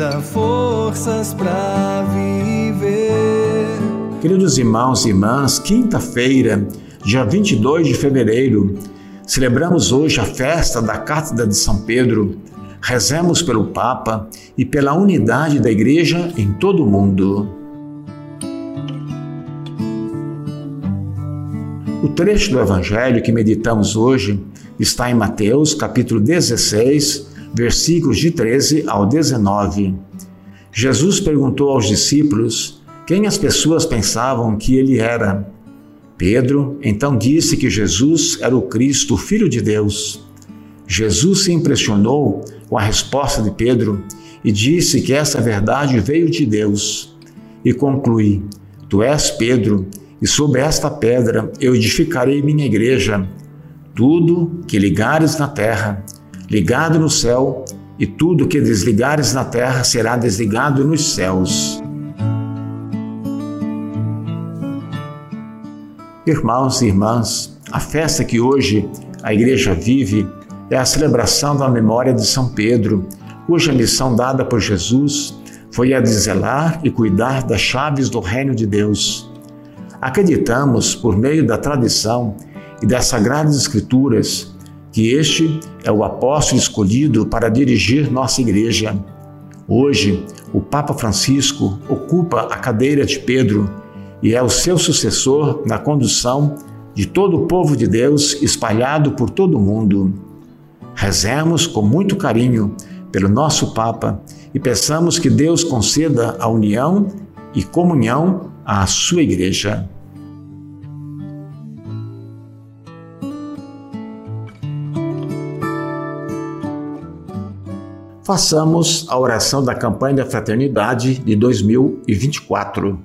Dá forças para viver. Queridos irmãos e irmãs, quinta-feira, dia 22 de fevereiro, celebramos hoje a festa da Cátedra de São Pedro. Rezemos pelo Papa e pela unidade da Igreja em todo o mundo. O trecho do Evangelho que meditamos hoje está em Mateus, capítulo 16, versículos de 13 ao 19. Jesus perguntou aos discípulos quem as pessoas pensavam que ele era. Pedro então disse que Jesus era o Cristo, o Filho de Deus. Jesus se impressionou com a resposta de Pedro e disse que essa verdade veio de Deus. E conclui: Tu és Pedro, e sobre esta pedra eu edificarei minha igreja. Tudo que ligares na terra, ligado no céu, e tudo que desligares na terra será desligado nos céus. Irmãos e irmãs, a festa que hoje a igreja vive é a celebração da memória de São Pedro, cuja missão dada por Jesus foi a de zelar e cuidar das chaves do reino de Deus. Acreditamos, por meio da tradição e das Sagradas Escrituras, que este é o apóstolo escolhido para dirigir nossa igreja. Hoje, o Papa Francisco ocupa a cadeira de Pedro e é o seu sucessor na condução de todo o povo de Deus espalhado por todo o mundo. Rezemos com muito carinho pelo nosso Papa e peçamos que Deus conceda a união e comunhão à sua igreja. Façamos a oração da campanha da fraternidade de 2024.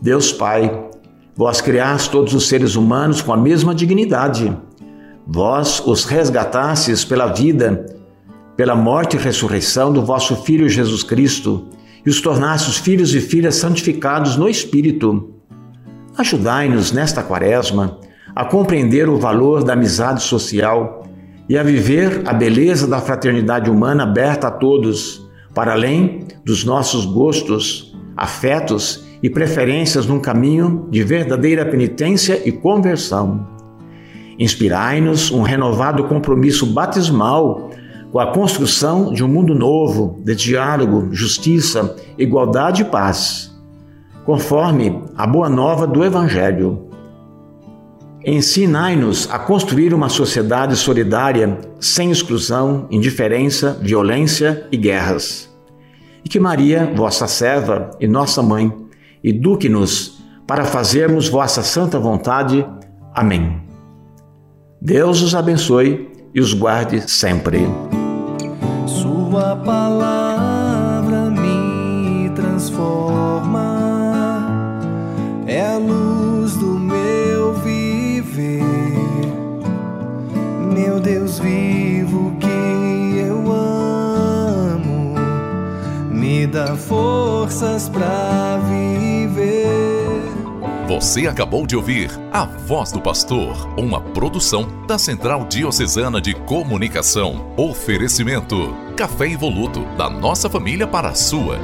Deus Pai, vós criaste todos os seres humanos com a mesma dignidade. Vós os resgatastes pela vida, pela morte e ressurreição do vosso Filho Jesus Cristo e os tornastes filhos e filhas santificados no Espírito. Ajudai-nos nesta quaresma a compreender o valor da amizade social e a viver a beleza da fraternidade humana aberta a todos, para além dos nossos gostos, afetos e preferências num caminho de verdadeira penitência e conversão. Inspirai-nos um renovado compromisso batismal com a construção de um mundo novo de diálogo, justiça, igualdade e paz, conforme a boa nova do Evangelho. Ensinai-nos a construir uma sociedade solidária, sem exclusão, indiferença, violência e guerras. E que Maria, vossa serva e nossa mãe, eduque-nos para fazermos vossa santa vontade. Amém. Deus os abençoe e os guarde sempre. Sua palavra Meu Deus vivo que eu amo, me dá forças para viver. Você acabou de ouvir A Voz do Pastor, uma produção da Central Diocesana de Comunicação. Oferecimento: Café Evoluto, da nossa família para a sua.